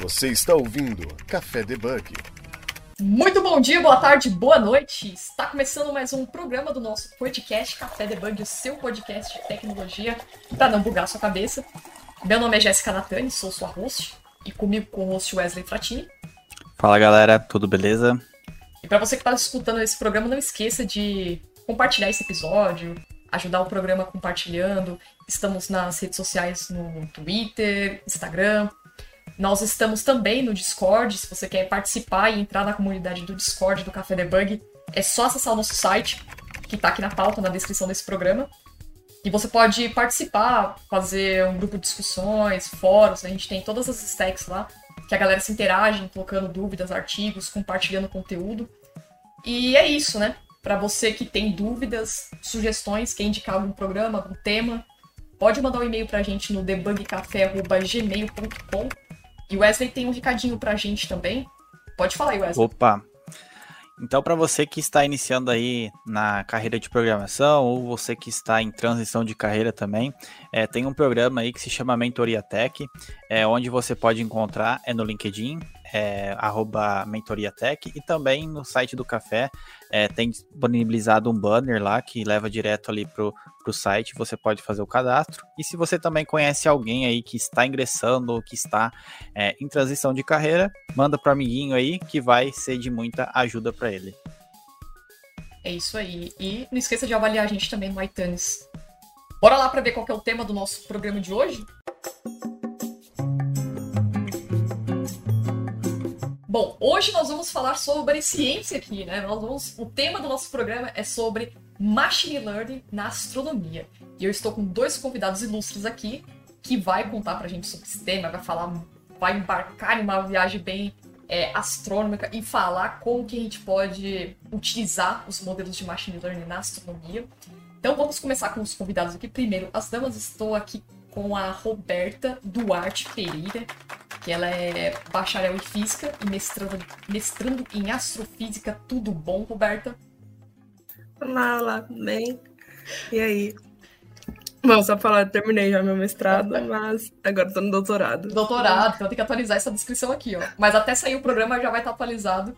Você está ouvindo Café Debug. Muito bom dia, boa tarde, boa noite. Está começando mais um programa do nosso podcast Café Debug, o seu podcast de tecnologia para não bugar a sua cabeça. Meu nome é Jéssica Natani, sou sua host e comigo com o host Wesley Fratini. Fala galera, tudo beleza? E para você que está escutando esse programa, não esqueça de compartilhar esse episódio, ajudar o programa compartilhando. Estamos nas redes sociais no Twitter, Instagram. Nós estamos também no Discord. Se você quer participar e entrar na comunidade do Discord do Café Debug, é só acessar o nosso site, que está aqui na pauta, na descrição desse programa. E você pode participar, fazer um grupo de discussões, fóruns. A gente tem todas as stacks lá, que a galera se interage, colocando dúvidas, artigos, compartilhando conteúdo. E é isso, né? Para você que tem dúvidas, sugestões, quer indicar algum programa, algum tema, pode mandar um e-mail pra gente no debugcafé.gmail.com. E Wesley tem um recadinho pra gente também. Pode falar aí, Wesley. Opa! Então, para você que está iniciando aí na carreira de programação ou você que está em transição de carreira também, é, tem um programa aí que se chama Mentoria Tech, é, onde você pode encontrar é no LinkedIn, é, mentoriatech e também no site do café é, tem disponibilizado um banner lá que leva direto ali pro, pro site, você pode fazer o cadastro. E se você também conhece alguém aí que está ingressando ou que está é, em transição de carreira, manda pro amiguinho aí que vai ser de muita ajuda para ele. É isso aí. E não esqueça de avaliar a gente também no iTunes. Bora lá para ver qual é o tema do nosso programa de hoje? Bom, hoje nós vamos falar sobre ciência aqui, né? Nós vamos, o tema do nosso programa é sobre machine learning na astronomia. E eu estou com dois convidados ilustres aqui que vai contar pra gente sobre esse tema, vai falar, vai embarcar em uma viagem bem é, astrônomica e falar como que a gente pode utilizar os modelos de machine learning na astronomia. Então vamos começar com os convidados aqui. Primeiro, as damas, estou aqui com a Roberta Duarte Pereira, que ela é bacharel em física e mestrando, mestrando em astrofísica. Tudo bom, Roberta? Olá, olá, bem? E aí? Bom, só falar, terminei já meu mestrado, mas agora tô no doutorado. Doutorado, então tem que atualizar essa descrição aqui, ó. Mas até sair o programa já vai estar atualizado.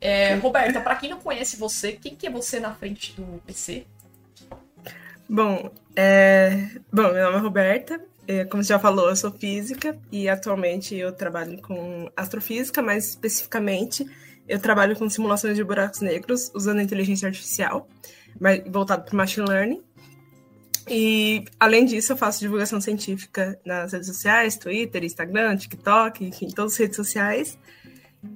É, Roberta, para quem não conhece você, quem que é você na frente do PC? Bom, é... Bom, meu nome é Roberta, como você já falou, eu sou física e atualmente eu trabalho com astrofísica, mais especificamente eu trabalho com simulações de buracos negros usando inteligência artificial, voltado para machine learning. E além disso, eu faço divulgação científica nas redes sociais, Twitter, Instagram, TikTok, enfim, todas as redes sociais.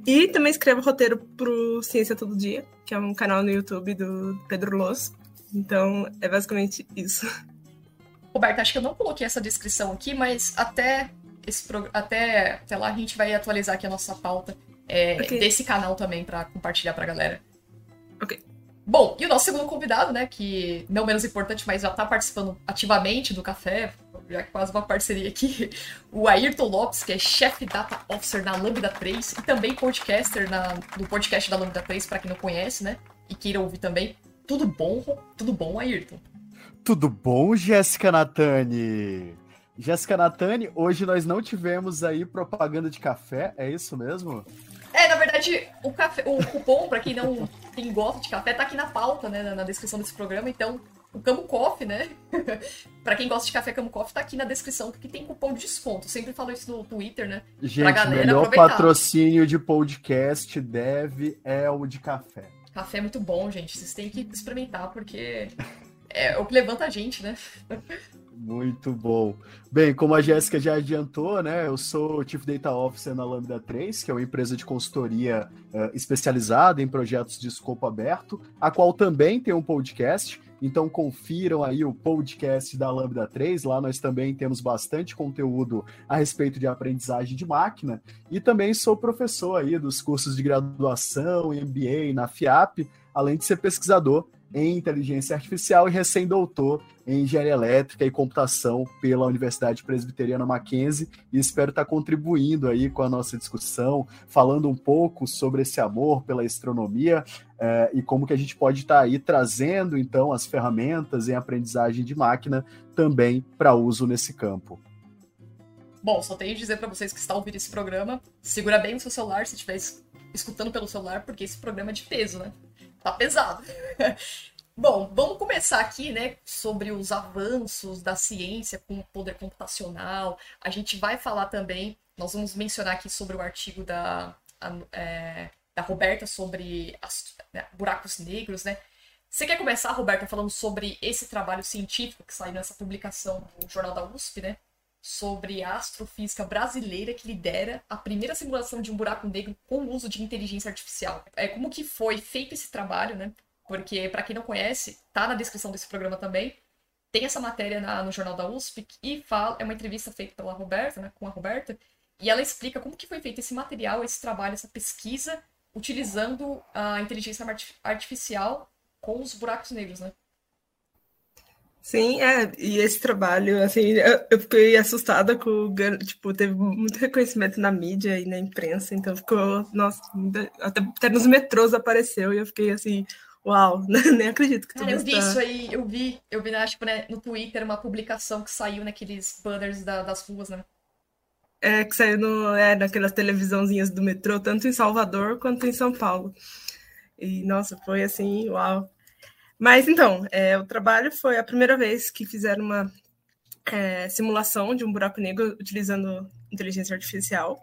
E também escrevo roteiro para o Ciência Todo Dia, que é um canal no YouTube do Pedro Loss. Então, é basicamente isso. Roberto, acho que eu não coloquei essa descrição aqui, mas até, esse até, até lá a gente vai atualizar aqui a nossa pauta é, okay. desse canal também para compartilhar para a galera. Ok. Bom, e o nosso segundo convidado, né, que não menos importante, mas já está participando ativamente do café, já quase uma parceria aqui, o Ayrton Lopes, que é chefe Data Officer na Lambda 3 e também podcaster na, do podcast da Lambda 3, para quem não conhece, né, e queira ouvir também. Tudo bom? Tudo bom, Ayrton? Tudo bom, Jéssica Natani? Jéssica Natani, hoje nós não tivemos aí propaganda de café, é isso mesmo? É, na verdade, o, café, o cupom, para quem não tem gosto de café, tá aqui na pauta, né, na descrição desse programa, então o Camo Coffee, né? pra quem gosta de café Camo Coffee, tá aqui na descrição, porque tem cupom de desconto. Eu sempre falo isso no Twitter, né? Gente, pra galera melhor aproveitar. patrocínio de podcast deve é o de café. Café é muito bom, gente. Vocês têm que experimentar, porque é o que levanta a gente, né? Muito bom. Bem, como a Jéssica já adiantou, né? Eu sou Chief Data Officer na Lambda 3, que é uma empresa de consultoria uh, especializada em projetos de escopo aberto, a qual também tem um podcast. Então confiram aí o podcast da Lambda 3. Lá nós também temos bastante conteúdo a respeito de aprendizagem de máquina. E também sou professor aí dos cursos de graduação MBA na FIAP, além de ser pesquisador em inteligência artificial e recém-doutor em engenharia elétrica e computação pela Universidade Presbiteriana Mackenzie e espero estar contribuindo aí com a nossa discussão, falando um pouco sobre esse amor pela astronomia é, e como que a gente pode estar aí trazendo então as ferramentas em aprendizagem de máquina também para uso nesse campo. Bom, só tenho que dizer para vocês que estão ouvindo esse programa, segura bem o seu celular se estiver escutando pelo celular, porque esse programa é de peso, né? Tá pesado. Bom, vamos começar aqui, né, sobre os avanços da ciência com o poder computacional. A gente vai falar também, nós vamos mencionar aqui sobre o artigo da, a, é, da Roberta sobre as, né, buracos negros, né? Você quer começar, Roberta, falando sobre esse trabalho científico que saiu nessa publicação do Jornal da USP, né? Sobre a astrofísica brasileira que lidera a primeira simulação de um buraco negro com o uso de inteligência artificial. É como que foi feito esse trabalho, né? Porque, para quem não conhece, tá na descrição desse programa também. Tem essa matéria na, no Jornal da USP e fala, é uma entrevista feita pela Roberta, né, com a Roberta, e ela explica como que foi feito esse material, esse trabalho, essa pesquisa, utilizando a inteligência artificial com os buracos negros, né? Sim, é, e esse trabalho, assim, eu, fiquei assustada com o tipo, teve muito reconhecimento na mídia e na imprensa, então ficou, nossa, até, até nos metrôs apareceu e eu fiquei assim, Uau, nem acredito que Cara, eu vi isso aí, eu vi, eu vi, acho que né, no Twitter uma publicação que saiu naqueles banners da, das ruas, né? É, que saiu no, é, naquelas televisãozinhas do metrô, tanto em Salvador quanto em São Paulo. E, nossa, foi assim, uau. Mas, então, é, o trabalho foi a primeira vez que fizeram uma é, simulação de um buraco negro utilizando inteligência artificial.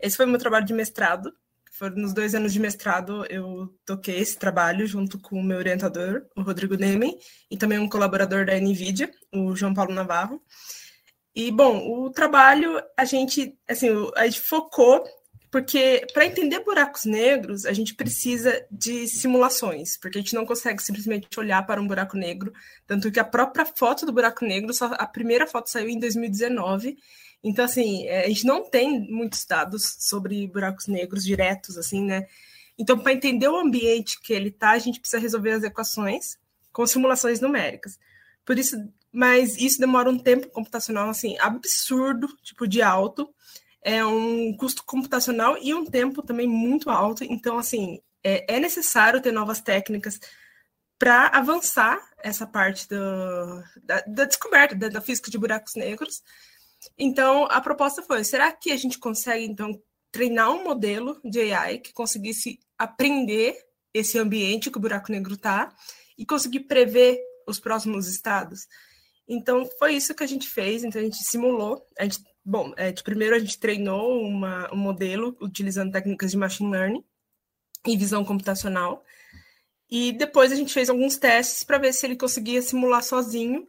Esse foi o meu trabalho de mestrado, foram nos dois anos de mestrado, eu toquei esse trabalho junto com o meu orientador, o Rodrigo Nemen, e também um colaborador da NVIDIA, o João Paulo Navarro. E, bom, o trabalho, a gente, assim, a gente focou, porque para entender buracos negros, a gente precisa de simulações, porque a gente não consegue simplesmente olhar para um buraco negro, tanto que a própria foto do buraco negro, só, a primeira foto saiu em 2019, então, assim, é, a gente não tem muitos dados sobre buracos negros diretos, assim, né? Então, para entender o ambiente que ele está, a gente precisa resolver as equações com simulações numéricas. Por isso, mas isso demora um tempo computacional, assim, absurdo, tipo, de alto. É um custo computacional e um tempo também muito alto. Então, assim, é, é necessário ter novas técnicas para avançar essa parte do, da, da descoberta da, da física de buracos negros então, a proposta foi: será que a gente consegue, então, treinar um modelo de AI que conseguisse aprender esse ambiente que o buraco negro está e conseguir prever os próximos estados? Então, foi isso que a gente fez. Então, a gente simulou. A gente, bom, é, primeiro a gente treinou uma, um modelo utilizando técnicas de machine learning e visão computacional. E depois a gente fez alguns testes para ver se ele conseguia simular sozinho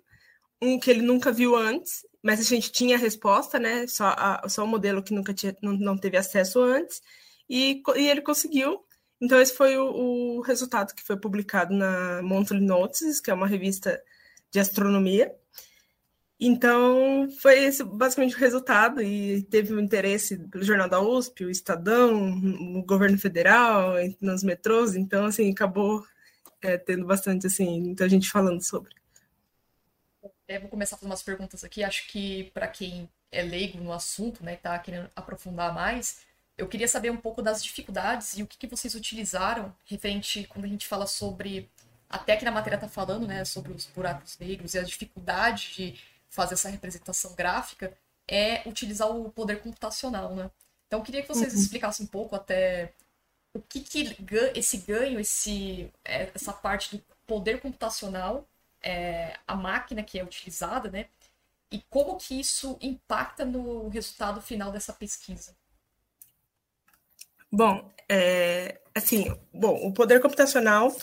um que ele nunca viu antes mas a gente tinha a resposta, né? Só, a, só o modelo que nunca tinha, não, não teve acesso antes, e, e ele conseguiu. Então, esse foi o, o, resultado que foi publicado na Monthly Notices, que é uma revista de astronomia. Então, foi esse basicamente o resultado, e teve o um interesse pelo Jornal da USP, o Estadão, o governo federal, nos metrôs, então, assim, acabou é, tendo bastante, assim, muita gente falando sobre. É, vou começar a fazer umas perguntas aqui. Acho que para quem é leigo no assunto, né, tá querendo aprofundar mais, eu queria saber um pouco das dificuldades e o que, que vocês utilizaram referente quando a gente fala sobre até que na matéria tá falando, né, sobre os buracos negros e a dificuldade de fazer essa representação gráfica é utilizar o poder computacional, né? Então eu queria que vocês uhum. explicassem um pouco até o que, que esse ganho, esse, é, essa parte do poder computacional é, a máquina que é utilizada, né? E como que isso impacta no resultado final dessa pesquisa? Bom, é, assim, bom, o poder computacional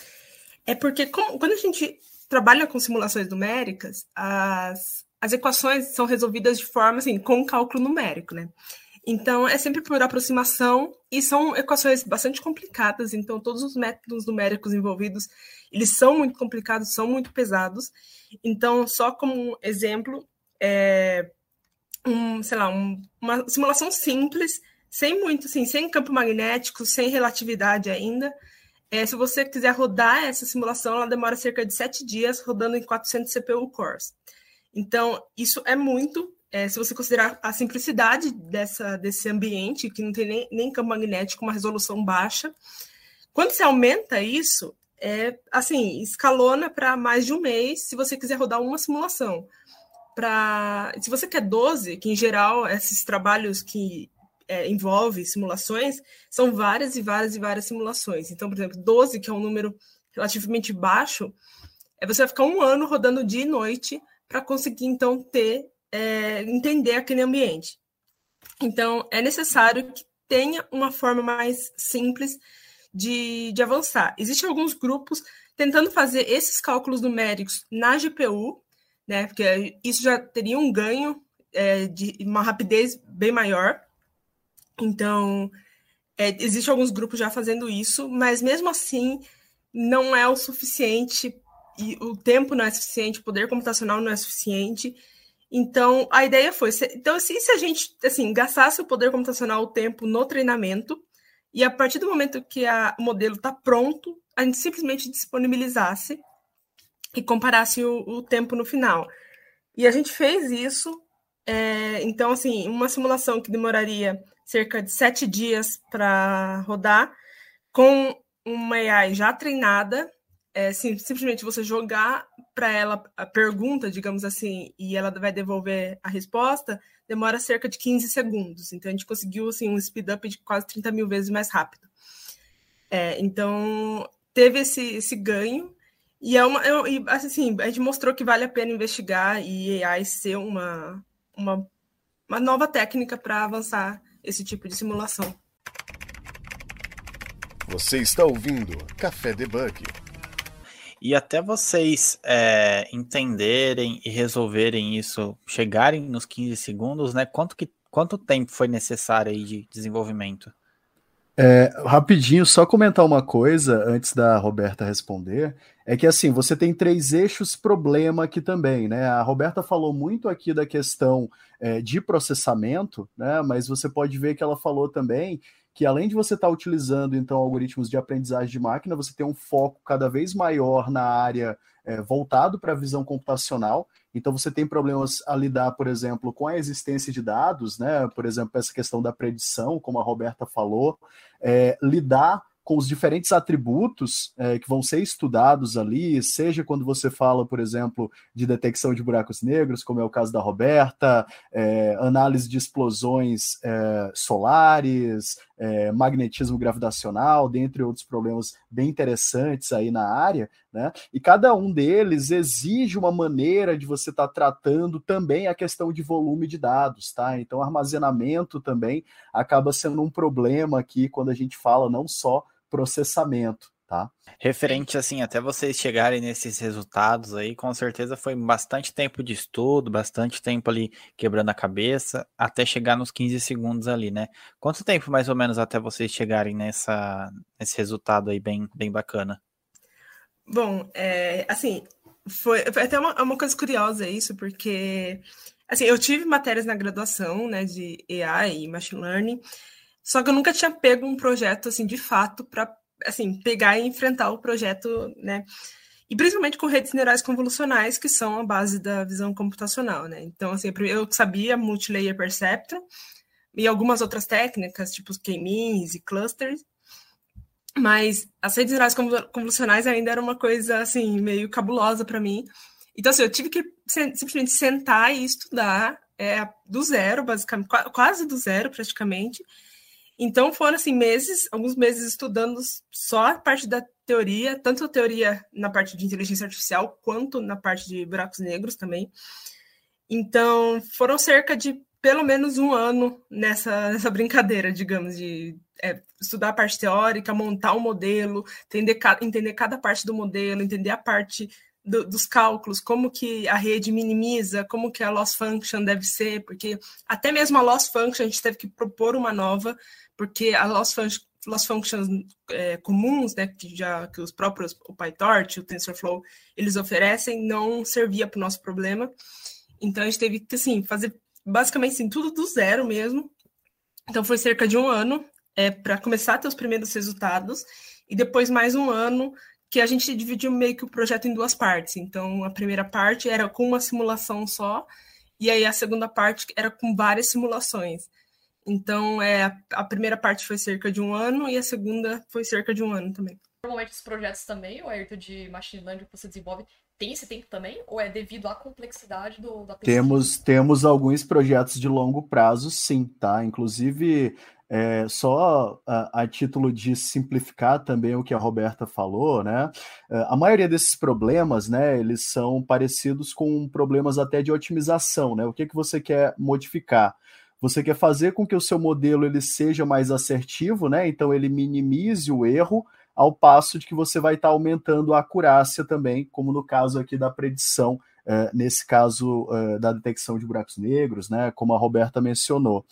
é porque como, quando a gente trabalha com simulações numéricas, as, as equações são resolvidas de forma assim, com cálculo numérico, né? Então, é sempre por aproximação e são equações bastante complicadas, então todos os métodos numéricos envolvidos, eles são muito complicados, são muito pesados. Então, só como exemplo, é um, sei lá, um, uma simulação simples, sem muito, assim, sem campo magnético, sem relatividade ainda. É, se você quiser rodar essa simulação, ela demora cerca de sete dias rodando em 400 CPU cores. Então, isso é muito é, se você considerar a simplicidade dessa, desse ambiente, que não tem nem, nem campo magnético, uma resolução baixa, quando você aumenta isso, é assim, escalona para mais de um mês se você quiser rodar uma simulação. para. Se você quer 12, que em geral esses trabalhos que é, envolvem simulações, são várias e várias e várias simulações. Então, por exemplo, 12, que é um número relativamente baixo, é você vai ficar um ano rodando dia e noite para conseguir, então, ter, é, entender aquele ambiente. Então, é necessário que tenha uma forma mais simples de, de avançar. Existem alguns grupos tentando fazer esses cálculos numéricos na GPU, né? Porque isso já teria um ganho é, de uma rapidez bem maior. Então, é, existem alguns grupos já fazendo isso, mas mesmo assim não é o suficiente e o tempo não é suficiente, o poder computacional não é suficiente. Então, a ideia foi, então, assim, se a gente, assim, gastasse o poder computacional, o tempo no treinamento, e a partir do momento que a, o modelo está pronto, a gente simplesmente disponibilizasse e comparasse o, o tempo no final. E a gente fez isso. É, então, assim, uma simulação que demoraria cerca de sete dias para rodar, com uma AI já treinada, é, sim, simplesmente você jogar para ela a pergunta, digamos assim, e ela vai devolver a resposta, demora cerca de 15 segundos. Então, a gente conseguiu assim, um speed up de quase 30 mil vezes mais rápido. É, então, teve esse, esse ganho. E é uma. É, e, assim, a gente mostrou que vale a pena investigar e AI ser uma, uma, uma nova técnica para avançar esse tipo de simulação. Você está ouvindo Café Debug. E até vocês é, entenderem e resolverem isso, chegarem nos 15 segundos, né? Quanto, que, quanto tempo foi necessário aí de desenvolvimento? É, rapidinho, só comentar uma coisa antes da Roberta responder. É que assim, você tem três eixos problema aqui também, né? A Roberta falou muito aqui da questão é, de processamento, né? Mas você pode ver que ela falou também que além de você estar tá utilizando então algoritmos de aprendizagem de máquina, você tem um foco cada vez maior na área é, voltado para a visão computacional. Então você tem problemas a lidar, por exemplo, com a existência de dados, né? Por exemplo, essa questão da predição, como a Roberta falou, é, lidar com os diferentes atributos é, que vão ser estudados ali, seja quando você fala, por exemplo, de detecção de buracos negros, como é o caso da Roberta, é, análise de explosões é, solares, é, magnetismo gravitacional, dentre outros problemas bem interessantes aí na área, né? E cada um deles exige uma maneira de você estar tá tratando também a questão de volume de dados, tá? Então, armazenamento também acaba sendo um problema aqui quando a gente fala não só processamento, tá? Referente assim, até vocês chegarem nesses resultados aí, com certeza foi bastante tempo de estudo, bastante tempo ali quebrando a cabeça, até chegar nos 15 segundos ali, né? Quanto tempo mais ou menos até vocês chegarem nessa, nesse resultado aí bem, bem bacana? Bom, é, assim, foi, foi até uma, uma coisa curiosa isso, porque assim, eu tive matérias na graduação, né, de AI e Machine Learning, só que eu nunca tinha pego um projeto assim de fato para assim pegar e enfrentar o projeto, né? E principalmente com redes neurais convolucionais, que são a base da visão computacional, né? Então, assim, eu sabia multilayer perceptron e algumas outras técnicas, tipo k-means e clusters, mas as redes neurais convolucionais ainda era uma coisa, assim, meio cabulosa para mim. Então, assim, eu tive que simplesmente sentar e estudar é, do zero, basicamente, quase do zero, praticamente, então foram assim meses, alguns meses estudando só a parte da teoria, tanto a teoria na parte de inteligência artificial quanto na parte de buracos negros também. Então foram cerca de pelo menos um ano nessa, nessa brincadeira, digamos, de é, estudar a parte teórica, montar um modelo, entender, entender cada parte do modelo, entender a parte do, dos cálculos, como que a rede minimiza, como que a loss function deve ser, porque até mesmo a loss function a gente teve que propor uma nova, porque a loss, loss functions é, comuns, né, que já que os próprios o PyTorch, o TensorFlow, eles oferecem, não servia para o nosso problema. Então a gente teve que assim fazer basicamente assim, tudo do zero mesmo. Então foi cerca de um ano é, para começar a ter os primeiros resultados e depois mais um ano que a gente dividiu meio que o projeto em duas partes. Então a primeira parte era com uma simulação só e aí a segunda parte era com várias simulações. Então, é, a primeira parte foi cerca de um ano e a segunda foi cerca de um ano também. Normalmente os projetos também, o Ayrton de Machine Learning que você desenvolve, tem esse tempo também? Ou é devido à complexidade do, da pesquisa? Temos, temos alguns projetos de longo prazo, sim, tá? Inclusive, é, só a, a, título de simplificar também o que a Roberta falou, né? É, a maioria desses problemas, né, eles são parecidos com problemas até de otimização, né? O que, que você quer modificar? Você quer fazer com que o seu modelo ele seja mais assertivo, né? Então ele minimize o erro, ao passo de que você vai estar aumentando a acurácia também, como no caso aqui da predição, é, nesse caso é, da detecção de buracos negros, né? Como a Roberta mencionou.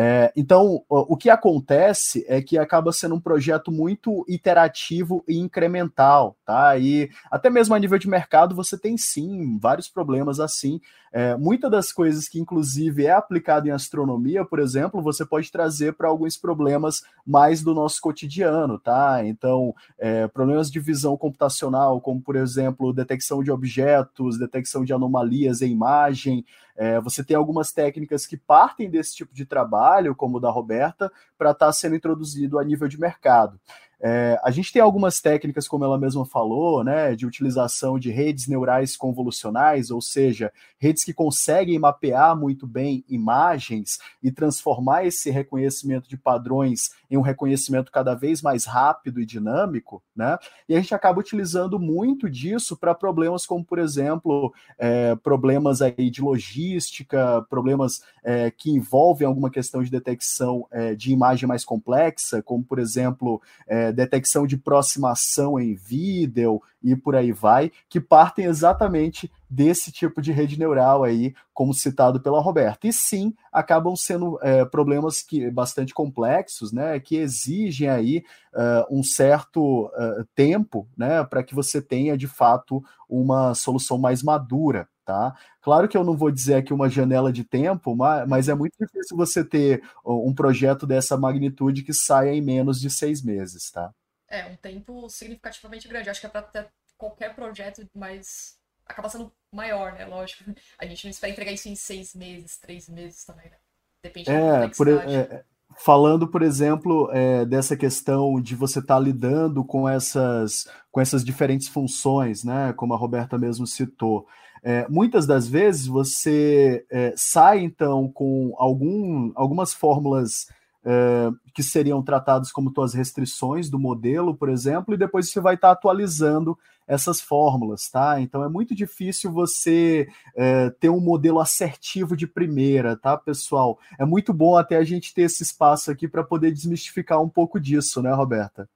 É, então, o que acontece é que acaba sendo um projeto muito iterativo e incremental, tá? E até mesmo a nível de mercado você tem sim vários problemas assim. É, Muitas das coisas que, inclusive, é aplicado em astronomia, por exemplo, você pode trazer para alguns problemas mais do nosso cotidiano, tá? Então, é, problemas de visão computacional, como por exemplo, detecção de objetos, detecção de anomalias em imagem. É, você tem algumas técnicas que partem desse tipo de trabalho, como o da Roberta, para estar tá sendo introduzido a nível de mercado. É, a gente tem algumas técnicas, como ela mesma falou, né, de utilização de redes neurais convolucionais, ou seja, redes que conseguem mapear muito bem imagens e transformar esse reconhecimento de padrões em um reconhecimento cada vez mais rápido e dinâmico, né? E a gente acaba utilizando muito disso para problemas como, por exemplo, é, problemas aí de logística, problemas é, que envolvem alguma questão de detecção é, de imagem mais complexa, como, por exemplo, é, detecção de aproximação em vídeo e por aí vai, que partem exatamente desse tipo de rede neural aí, como citado pela Roberta. E sim, acabam sendo é, problemas que bastante complexos, né, que exigem aí uh, um certo uh, tempo, né, para que você tenha de fato uma solução mais madura. Tá? Claro que eu não vou dizer aqui uma janela de tempo, mas, é muito difícil você ter um projeto dessa magnitude que saia em menos de seis meses, tá? É, um tempo significativamente grande. Acho que é para ter qualquer projeto, mas acaba sendo maior, né? Lógico. A gente não espera entregar isso em seis meses, três meses também, né? Depende é, da por, é, falando, por exemplo, é, dessa questão de você estar tá lidando com essas, com essas diferentes funções, né? Como a Roberta mesmo citou. É, muitas das vezes você é, sai então com algum, algumas fórmulas é, que seriam tratadas como tuas restrições do modelo, por exemplo, e depois você vai estar atualizando essas fórmulas, tá? Então é muito difícil você é, ter um modelo assertivo de primeira, tá, pessoal? É muito bom até a gente ter esse espaço aqui para poder desmistificar um pouco disso, né, Roberta?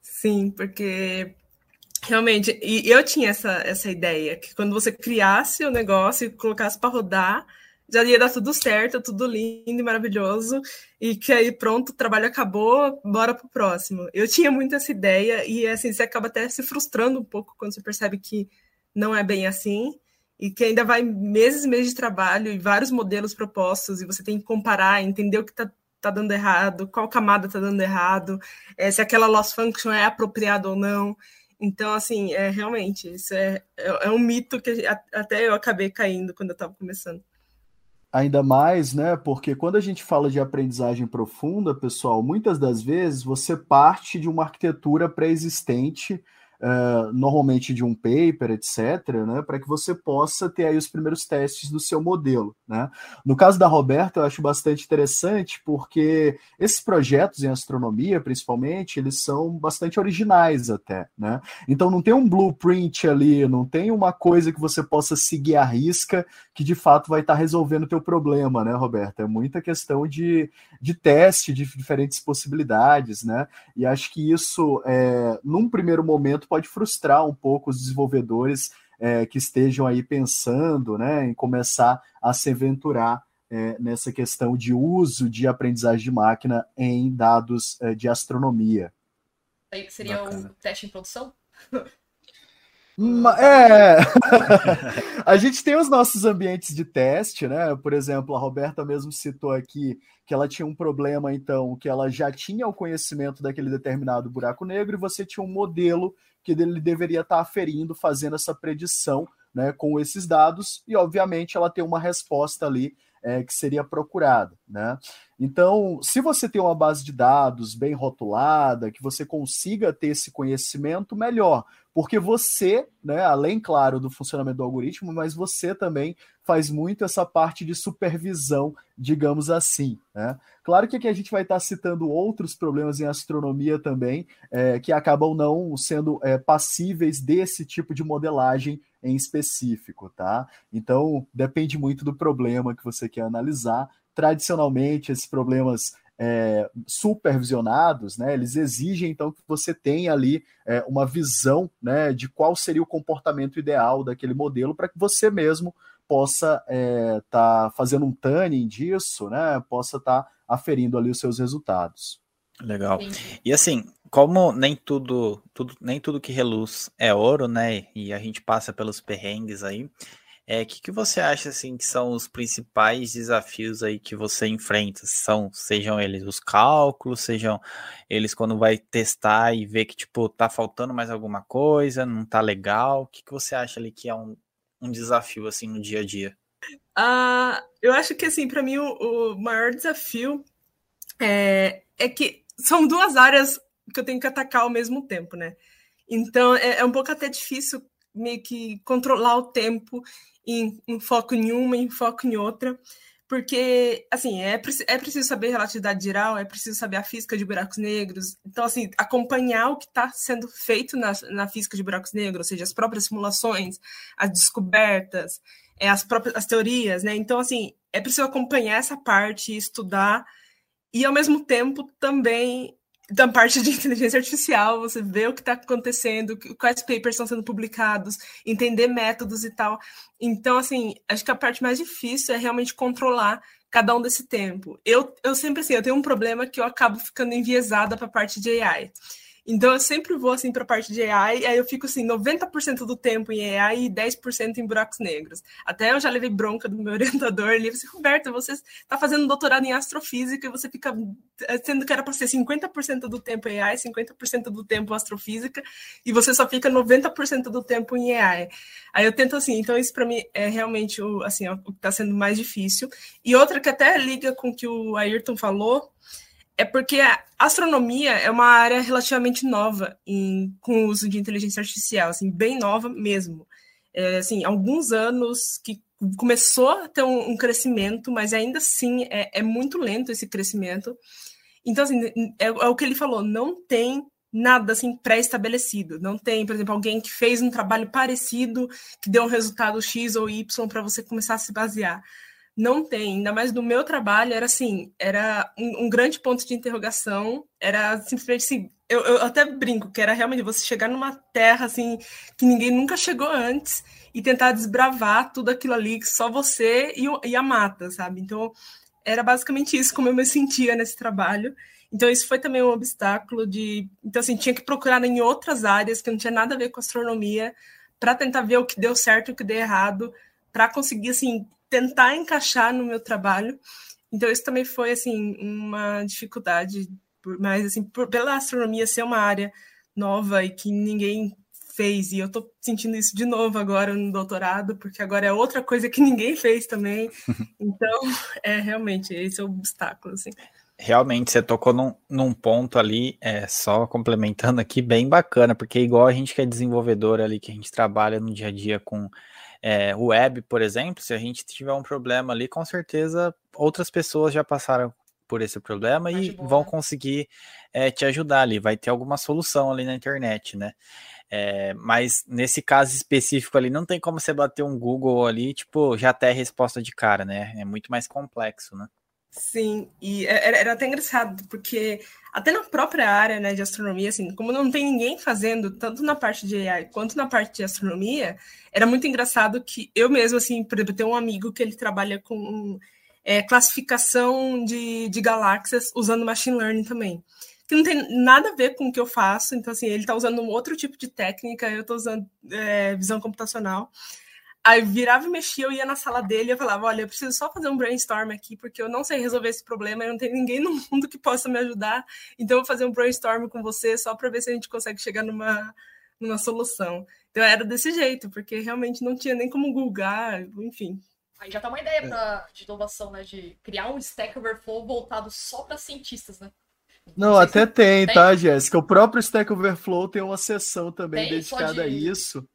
Sim, porque Realmente, e eu tinha essa, essa ideia, que quando você criasse o negócio e colocasse para rodar, já ia dar tudo certo, tudo lindo e maravilhoso, e que aí pronto, o trabalho acabou, bora pro próximo. Eu tinha muito essa ideia, e assim, você acaba até se frustrando um pouco quando você percebe que não é bem assim, e que ainda vai meses e meses de trabalho e vários modelos propostos, e você tem que comparar, entender o que está tá dando errado, qual camada está dando errado, é, se aquela loss function é apropriada ou não. Então, assim, é realmente, isso é, é, é um mito que até eu acabei caindo quando eu estava começando. Ainda mais, né? Porque quando a gente fala de aprendizagem profunda, pessoal, muitas das vezes você parte de uma arquitetura pré-existente uh, normalmente de um paper, etc., né, para que você possa ter aí os primeiros testes do seu modelo. Né? No caso da Roberta, eu acho bastante interessante, porque esses projetos em astronomia, principalmente, eles são bastante originais até. Né? Então não tem um blueprint ali, não tem uma coisa que você possa seguir à risca que de fato vai estar resolvendo o teu problema, né, Roberta? É muita questão de, de teste de diferentes possibilidades, né? E acho que isso, é, num primeiro momento, pode frustrar um pouco os desenvolvedores é, que estejam aí pensando né, em começar a se aventurar é, nessa questão de uso de aprendizagem de máquina em dados é, de astronomia. Aí seria Bacana. o teste em produção? É, a gente tem os nossos ambientes de teste, né? Por exemplo, a Roberta mesmo citou aqui que ela tinha um problema, então, que ela já tinha o conhecimento daquele determinado buraco negro e você tinha um modelo que ele deveria estar aferindo, fazendo essa predição né, com esses dados, e obviamente ela tem uma resposta ali é, que seria procurada, né? Então, se você tem uma base de dados bem rotulada, que você consiga ter esse conhecimento, melhor. Porque você, né, além, claro, do funcionamento do algoritmo, mas você também faz muito essa parte de supervisão, digamos assim. Né? Claro que aqui a gente vai estar citando outros problemas em astronomia também, é, que acabam não sendo é, passíveis desse tipo de modelagem em específico, tá? Então, depende muito do problema que você quer analisar. Tradicionalmente, esses problemas é, supervisionados, né, eles exigem então que você tenha ali é, uma visão né, de qual seria o comportamento ideal daquele modelo para que você mesmo possa estar é, tá fazendo um tuning disso, né, possa estar tá aferindo ali os seus resultados. Legal. E assim, como nem tudo, tudo, nem tudo que reluz é ouro, né? E a gente passa pelos perrengues aí. É, que, que você acha assim que são os principais desafios aí que você enfrenta? São, sejam eles os cálculos, sejam eles quando vai testar e ver que tipo tá faltando mais alguma coisa, não tá legal. O que, que você acha ali que é um, um desafio assim no dia a dia? Uh, eu acho que assim para mim o, o, maior desafio é, é que são duas áreas que eu tenho que atacar ao mesmo tempo, né? Então é, é um pouco até difícil meio que controlar o tempo em, foco em uma, em foco em outra, porque, assim, é, é preciso saber relatividade geral, é preciso saber a física de buracos negros. Então, assim, acompanhar o que está sendo feito na, na física de buracos negros, ou seja, as próprias simulações, as descobertas, é, as próprias as teorias, né? Então, assim, é preciso acompanhar essa parte, estudar, e, ao mesmo tempo, também da parte de inteligência artificial, você vê o que está acontecendo, quais papers estão sendo publicados, entender métodos e tal. Então, assim, acho que a parte mais difícil é realmente controlar cada um desse tempo. Eu, eu sempre, assim, eu tenho um problema que eu acabo ficando enviesada para a parte de AI. Então eu sempre vou assim para a parte de AI, aí eu fico assim 90% do tempo em AI e 10% em buracos negros. Até eu já levei bronca do meu orientador, ele disse: "Roberto, você está fazendo doutorado em astrofísica e você fica eh, sendo que era para ser 50% do tempo em AI, 50% do tempo astrofísica e você só fica 90% do tempo em AI". Aí eu tento assim, então isso para mim é realmente o assim, o que está sendo mais difícil. E outra que até liga com o que o Ayrton falou, é porque a astronomia é uma área relativamente nova em, com o uso de inteligência artificial, assim, bem nova mesmo. É, assim, alguns anos que começou a ter um, um crescimento, mas ainda assim é, é, muito lento esse crescimento. Então, assim, é, é o que ele falou, não tem nada assim pré-estabelecido. Não tem, por exemplo, alguém que fez um trabalho parecido, que deu um resultado X ou Y para você começar a se basear não tem, ainda mais no meu trabalho, era assim, era um, um grande ponto de interrogação, era simplesmente assim, eu, eu, até brinco, que era realmente você chegar numa terra assim, que ninguém nunca chegou antes, e tentar desbravar tudo aquilo ali, que só você e, e a mata, sabe? Então, era basicamente isso como eu me sentia nesse trabalho. Então, isso foi também um obstáculo de. Então, assim, tinha que procurar em outras áreas que não tinha nada a ver com astronomia, para tentar ver o que deu certo e o que deu errado, para conseguir, assim, tentar encaixar no meu trabalho. Então isso também foi assim uma dificuldade, mas assim por, pela astronomia ser uma área nova e que ninguém fez e eu estou sentindo isso de novo agora no doutorado, porque agora é outra coisa que ninguém fez também. Então, é realmente esse é o obstáculo assim. Realmente, você tocou num, num ponto ali, é, só complementando aqui, bem bacana, porque igual a gente que é desenvolvedor ali, que a gente trabalha no dia a dia com é, web, por exemplo, se a gente tiver um problema ali, com certeza outras pessoas já passaram por esse problema e vão conseguir é, te ajudar ali, vai ter alguma solução ali na internet, né? É, mas nesse caso específico ali, não tem como você bater um Google ali, tipo, já até a resposta de cara, né? É muito mais complexo, né? Sim, e é, era, até engraçado, porque até na própria área né, de astronomia, assim, como não tem ninguém fazendo, tanto na parte de AI quanto na parte de astronomia, era muito engraçado que eu mesmo, assim, por exemplo, tenho um amigo que ele trabalha com é, classificação de, de galáxias usando machine learning também. Que não tem nada a ver com o que eu faço, então, assim, ele está usando um outro tipo de técnica, eu estou usando é, visão computacional. Aí virava e mexia, eu ia na sala dele e eu falava: Olha, eu preciso só fazer um brainstorm aqui, porque eu não sei resolver esse problema, eu não tenho ninguém no mundo que possa me ajudar, então eu vou fazer um brainstorm com você só para ver se a gente consegue chegar numa, numa solução. Então era desse jeito, porque realmente não tinha nem como googar, enfim. Aí já tá uma ideia pra, de inovação, né? De criar um Stack Overflow voltado só para cientistas, né? Não, até se... tem, tem, tá, Jéssica? O próprio Stack Overflow tem uma seção também tem, dedicada de... a isso,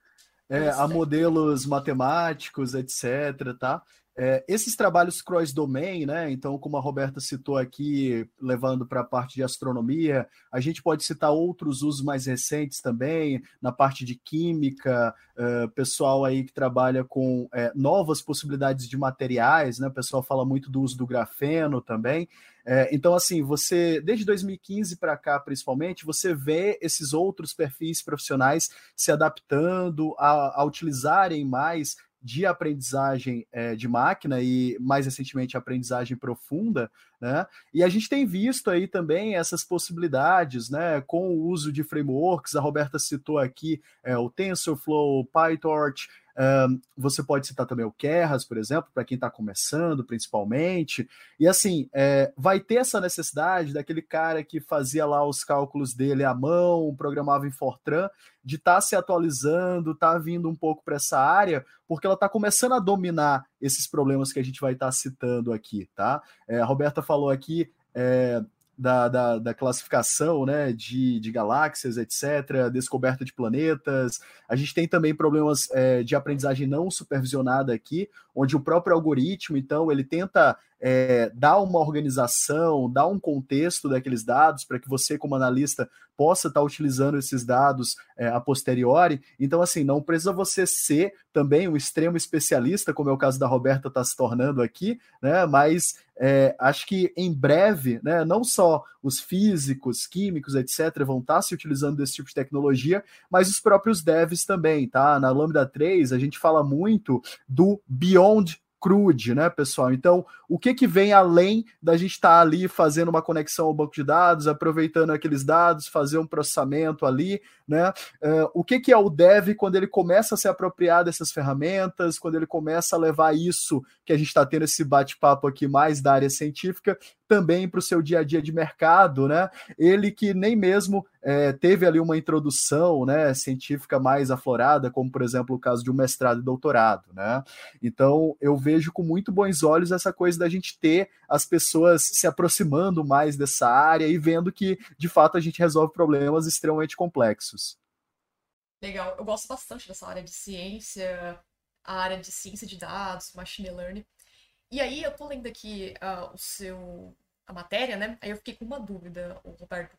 é, a modelos matemáticos, etc, tá? É, esses trabalhos cross-domain, né? Então, como a Roberta citou aqui, levando para a parte de astronomia, a gente pode citar outros usos mais recentes também, na parte de química, uh, pessoal aí que trabalha com é, novas possibilidades de materiais, né? O pessoal fala muito do uso do grafeno também. É, então, assim, você, desde 2015 para cá, principalmente, você vê esses outros perfis profissionais se adaptando a, a utilizarem mais de aprendizagem é, de máquina e mais recentemente aprendizagem profunda, né? E a gente tem visto aí também essas possibilidades, né? Com o uso de frameworks, a Roberta citou aqui é, o TensorFlow, PyTorch, você pode citar também o Keras, por exemplo, para quem está começando, principalmente. E assim, é, vai ter essa necessidade daquele cara que fazia lá os cálculos dele à mão, programava em Fortran, de estar tá se atualizando, tá vindo um pouco para essa área, porque ela está começando a dominar esses problemas que a gente vai estar tá citando aqui, tá? É, a Roberta falou aqui. É, da, da, da, classificação né, de, de galáxias, etc., descoberta de planetas. A gente tem também problemas é, de aprendizagem não supervisionada aqui, onde o próprio algoritmo, então, ele tenta é, dar uma organização, dar um contexto daqueles dados para que você, como analista, possa estar tá utilizando esses dados é, a posteriori. Então, assim, não precisa você ser também um extremo especialista, como é o caso da Roberta está se tornando aqui, né? Mas é, acho que em breve, né, não só os físicos, químicos, etc., vão estar tá se utilizando desse tipo de tecnologia, mas os próprios devs também, tá? Na Lambda 3, a gente fala muito do Beyond crude, né, pessoal? Então, o que que vem além da gente estar tá ali fazendo uma conexão ao banco de dados, aproveitando aqueles dados, fazer um processamento ali, né? Uh, o que que é o dev quando ele começa a se apropriar dessas ferramentas, quando ele começa a levar isso que a gente está tendo esse bate-papo aqui mais da área científica também para o seu dia a dia de mercado, né? Ele que nem mesmo é, teve ali uma introdução, né, científica mais aflorada, como por exemplo o caso de um mestrado e doutorado, né? Então eu vejo com muito bons olhos essa coisa da gente ter as pessoas se aproximando mais dessa área e vendo que de fato a gente resolve problemas extremamente complexos. Legal, eu gosto bastante dessa área de ciência, a área de ciência de dados, machine learning. E aí eu tô lendo aqui uh, o seu a matéria, né? Aí eu fiquei com uma dúvida, Roberto.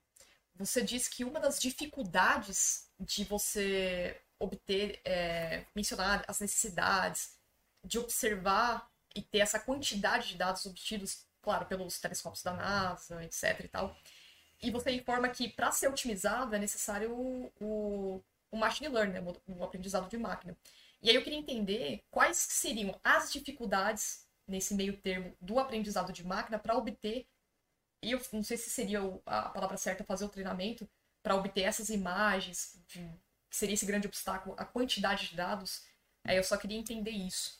Você disse que uma das dificuldades de você obter, é, mencionar as necessidades, de observar e ter essa quantidade de dados obtidos, claro, pelos telescópios da NASA, etc e tal. E você informa que para ser otimizado é necessário o, o, o machine learning, né? o aprendizado de máquina. E aí eu queria entender quais seriam as dificuldades nesse meio termo do aprendizado de máquina para obter, e eu não sei se seria a palavra certa fazer o treinamento, para obter essas imagens, de, que seria esse grande obstáculo, a quantidade de dados. Aí eu só queria entender isso.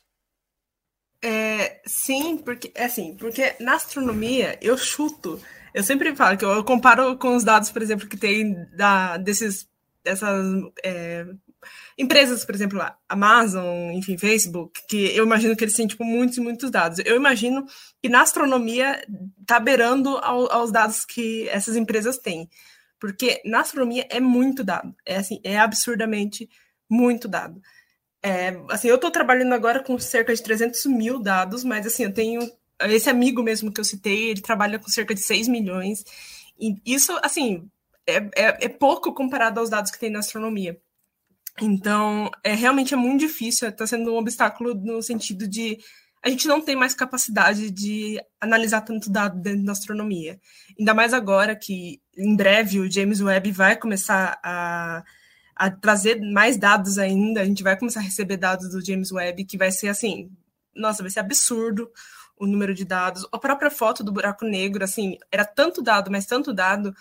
É, sim, porque é assim, porque na astronomia eu chuto, eu sempre falo que eu, eu comparo com os dados, por exemplo, que tem da, desses dessas é, empresas, por exemplo, Amazon, enfim, Facebook, que eu imagino que eles têm, tipo, muitos e muitos dados. Eu imagino que na astronomia tá beirando ao, aos dados que essas empresas têm. Porque na astronomia é muito dado. É, assim, é absurdamente muito dado. É, assim, eu estou trabalhando agora com cerca de 300 mil dados, mas, assim, eu tenho... Esse amigo mesmo que eu citei, ele trabalha com cerca de 6 milhões. E isso, assim, é, é, é pouco comparado aos dados que tem na astronomia. Então, é realmente é muito difícil, está sendo um obstáculo no sentido de a gente não tem mais capacidade de analisar tanto dado dentro da astronomia. Ainda mais agora que em breve o James Webb vai começar a, a trazer mais dados ainda, a gente vai começar a receber dados do James Webb, que vai ser assim, nossa, vai ser absurdo o número de dados. A própria foto do buraco negro, assim, era tanto dado, mas tanto dado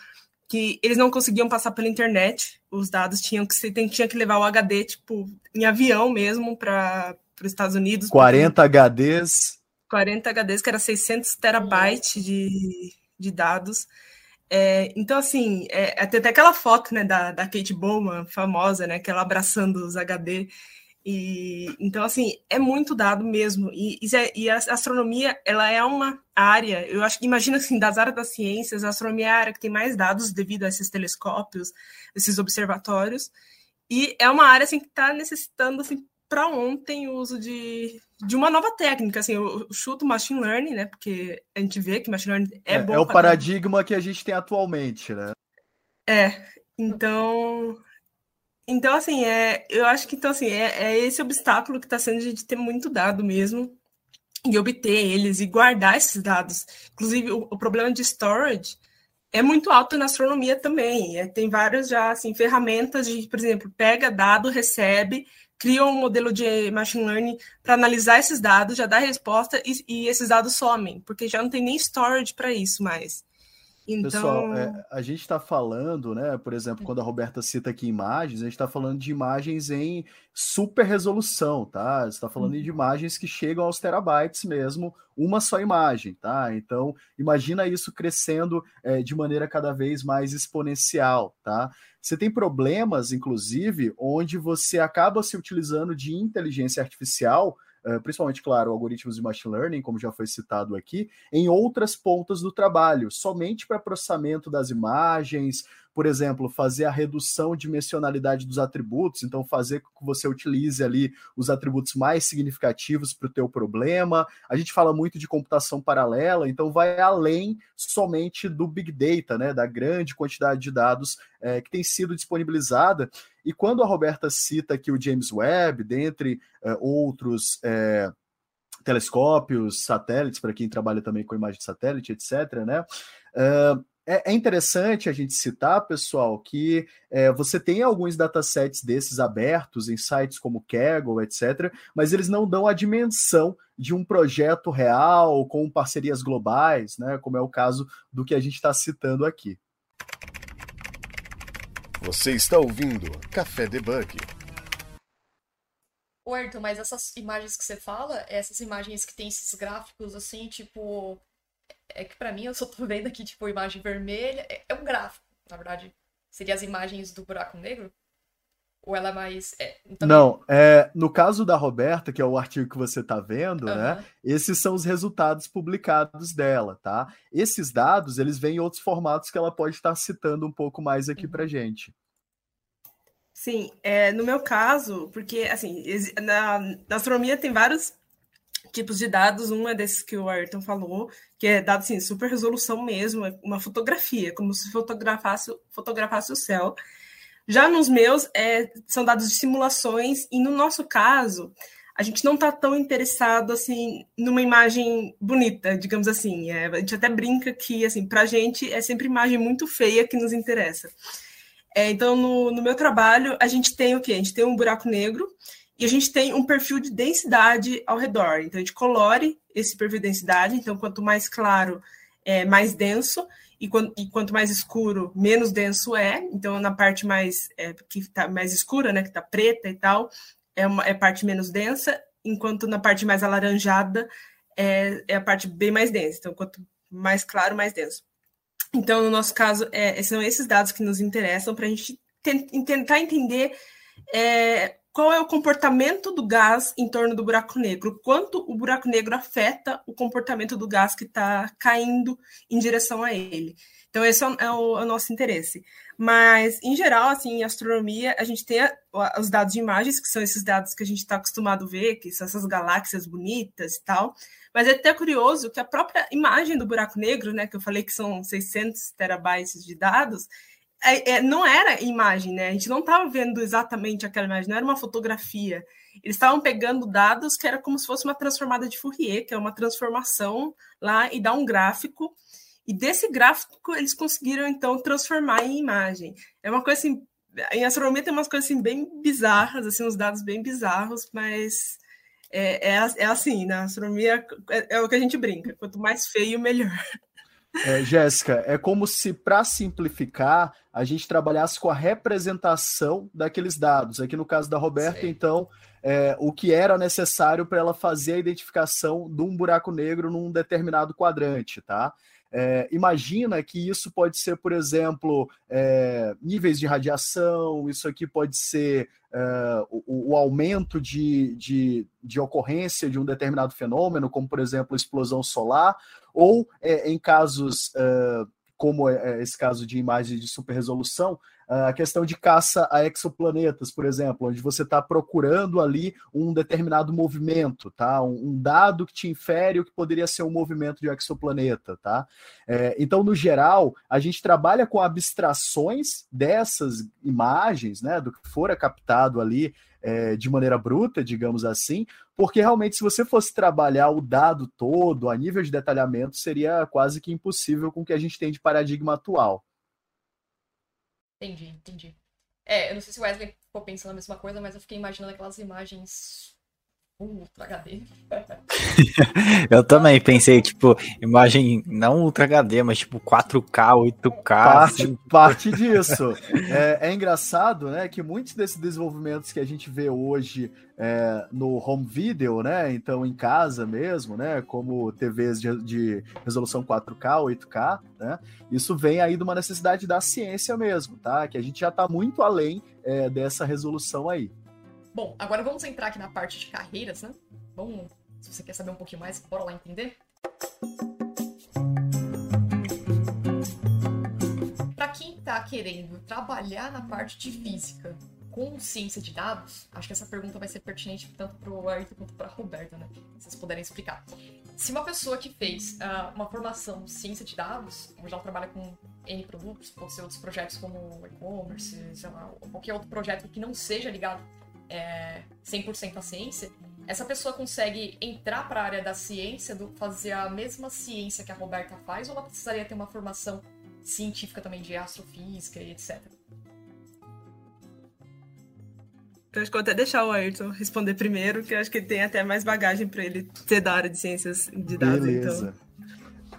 que eles não conseguiam passar pela internet. Os dados tinham que ser, tinha que levar o HD tipo em avião mesmo para os Estados Unidos. 40 porque... HDs. 40 HDs, que era 600 terabytes de, de dados. É, então, assim, é, tem até aquela foto né, da, da Kate Bowman, famosa, né, que ela abraçando os HD. E então assim é muito dado mesmo. E, e a astronomia ela é uma área. Eu acho que imagina assim das áreas das ciências, a astronomia é a área que tem mais dados devido a esses telescópios, esses observatórios. E é uma área assim que está necessitando assim para ontem o uso de, de uma nova técnica. Assim, eu chuto machine learning, né? Porque a gente vê que machine learning é, é bom. É o paradigma que a gente tem atualmente, né? É. Então, então, assim, é, eu acho que então, assim, é, é esse obstáculo que está sendo de ter muito dado mesmo e obter eles e guardar esses dados. Inclusive, o, o problema de storage é muito alto na astronomia também. É, tem várias já assim, ferramentas de, por exemplo, pega dado, recebe, cria um modelo de machine learning para analisar esses dados, já dá resposta e, e, esses dados somem, porque já não tem nem storage para isso mais. Então... Pessoal, é, a gente está falando, né? Por exemplo, quando a Roberta cita aqui imagens, a gente está falando de imagens em super resolução, tá? Você está falando uhum. de imagens que chegam aos terabytes mesmo, uma só imagem, tá? Então, imagina isso crescendo é, de maneira cada vez mais exponencial, tá? Você tem problemas, inclusive, onde você acaba se utilizando de inteligência artificial principalmente, claro, algoritmos de machine learning, como já foi citado aqui, em outras pontas do trabalho, somente para processamento das imagens, por exemplo, fazer a redução de dimensionalidade dos atributos, então fazer com que você utilize ali os atributos mais significativos para o teu problema. A gente fala muito de computação paralela, então vai além somente do big data, né, da grande quantidade de dados é, que tem sido disponibilizada. E quando a Roberta cita aqui o James Webb, dentre é, outros é, telescópios, satélites, para quem trabalha também com imagem de satélite, etc., né? Uh, é, é, interessante a gente citar, pessoal, que é, você tem alguns datasets desses abertos em sites como Kaggle, etc., mas eles não dão a dimensão de um projeto real com parcerias globais, né, como é o caso do que a gente está citando aqui. Você está ouvindo Café Debug. Ô, Ayrton, mas essas imagens que você fala, essas imagens que tem esses gráficos assim, tipo é que para mim eu só tô vendo aqui, tipo, imagem vermelha. É, é, um gráfico, na verdade. Seria as imagens do buraco negro? Ou ela é mais. É, também... Não, é, no caso da Roberta, que é o artigo que você está vendo, uhum. né? Esses são os resultados publicados dela, tá? Esses dados, eles vêm em outros formatos que ela pode estar citando um pouco mais aqui uhum. pra gente. Sim, é, no meu caso, porque assim, na, na astronomia tem vários tipos de dados. Um é desses que o Ayrton falou, que é dado assim, super resolução mesmo, é uma fotografia, como se fotografasse, fotografasse o céu. Já nos meus, é, são dados de simulações, e no nosso caso, a gente não está tão interessado assim numa imagem bonita, digamos assim. É, a gente até brinca que assim, para a gente é sempre imagem muito feia que nos interessa. É, então, no, no meu trabalho, a gente tem o quê? A gente tem um buraco negro e a gente tem um perfil de densidade ao redor. Então, a gente colore esse perfil de densidade. Então, quanto mais claro, é mais denso. E, quanto, e quanto mais escuro, menos denso é. Então, na parte mais é, que está mais escura, né, que está preta e tal, é uma é parte menos densa. Enquanto na parte mais alaranjada é, é a parte bem mais densa. Então, quanto mais claro, mais denso. Então, no nosso caso, é, são esses dados que nos interessam para a gente tentar entender é, qual é o comportamento do gás em torno do buraco negro, quanto o buraco negro afeta o comportamento do gás que está caindo em direção a ele. Então, esse é o, é o, é o, nosso interesse. Mas, em geral, assim, em astronomia, a gente tem a, os dados de imagens, que são esses dados que a gente está acostumado a ver, que são essas galáxias bonitas e tal. Mas é até curioso que a própria imagem do buraco negro, né, que eu falei que são 600 terabytes de dados, é, é, não era imagem, né? A gente não estava vendo exatamente aquela imagem, não era uma fotografia. Eles estavam pegando dados que era como se fosse uma transformada de Fourier, que é uma transformação lá e dá um gráfico. E desse gráfico eles conseguiram então transformar em imagem. É uma coisa assim, em astronomia tem umas coisas assim bem bizarras, assim, uns dados bem bizarros, mas é, é, é assim, na astronomia é, é o que a gente brinca. Quanto mais feio, melhor. É, Jéssica, é como se, para simplificar, a gente trabalhasse com a representação daqueles dados. Aqui no caso da Roberta, Sei. então, é, o que era necessário para ela fazer a identificação de um buraco negro num determinado quadrante, tá? É, imagina que isso pode ser, por exemplo, é, níveis de radiação, isso aqui pode ser é, o, o, aumento de, de, de, ocorrência de um determinado fenômeno, como, por exemplo, explosão solar, ou é, em casos é, como é, esse caso de imagem de super resolução, a questão de caça a exoplanetas, por exemplo, onde você está procurando ali um determinado movimento, tá? Um, dado que te infere o que poderia ser um movimento de um exoplaneta, tá? É, então, no geral, a gente trabalha com abstrações dessas imagens, né? Do que fora captado ali é, de maneira bruta, digamos assim, porque realmente, se você fosse trabalhar o dado todo a nível de detalhamento, seria quase que impossível com o que a gente tem de paradigma atual. Entendi, entendi. É, eu não sei se o Wesley ficou pensando a mesma coisa, mas eu fiquei imaginando aquelas imagens Ultra HD. eu também pensei, tipo, imagem não Ultra HD, mas tipo 4K, 8K. Parte, assim. parte disso. É, é, engraçado, né, que muitos desses desenvolvimentos que a gente vê hoje é, no home video, né, então em casa mesmo, né, como TVs de, de resolução 4K, 8K, né, isso vem aí de uma necessidade da ciência mesmo, tá? Que a gente já está muito além é, dessa resolução aí. Bom, agora vamos entrar aqui na parte de carreiras, né? Vamos, se você quer saber um pouquinho mais, bora lá entender. Para quem está querendo trabalhar na parte de física com ciência de dados, acho que essa pergunta vai ser pertinente tanto para o Ayrton quanto para a Roberta, né? Se vocês puderem explicar. Se uma pessoa que fez uh, uma formação em ciência de dados, ou já trabalha com N produtos, pode ser outros projetos como e-commerce, sei lá, qualquer outro projeto que não seja ligado é, 100% a ciência, essa pessoa consegue entrar para a área da ciência, do, fazer a mesma ciência que a Roberta faz, ou ela precisaria ter uma formação científica também de astrofísica e etc? Eu acho que vou até deixar o Ayrton responder primeiro, que eu acho que ele tem até mais bagagem para ele ser da área de ciências de dados. Beleza. Então.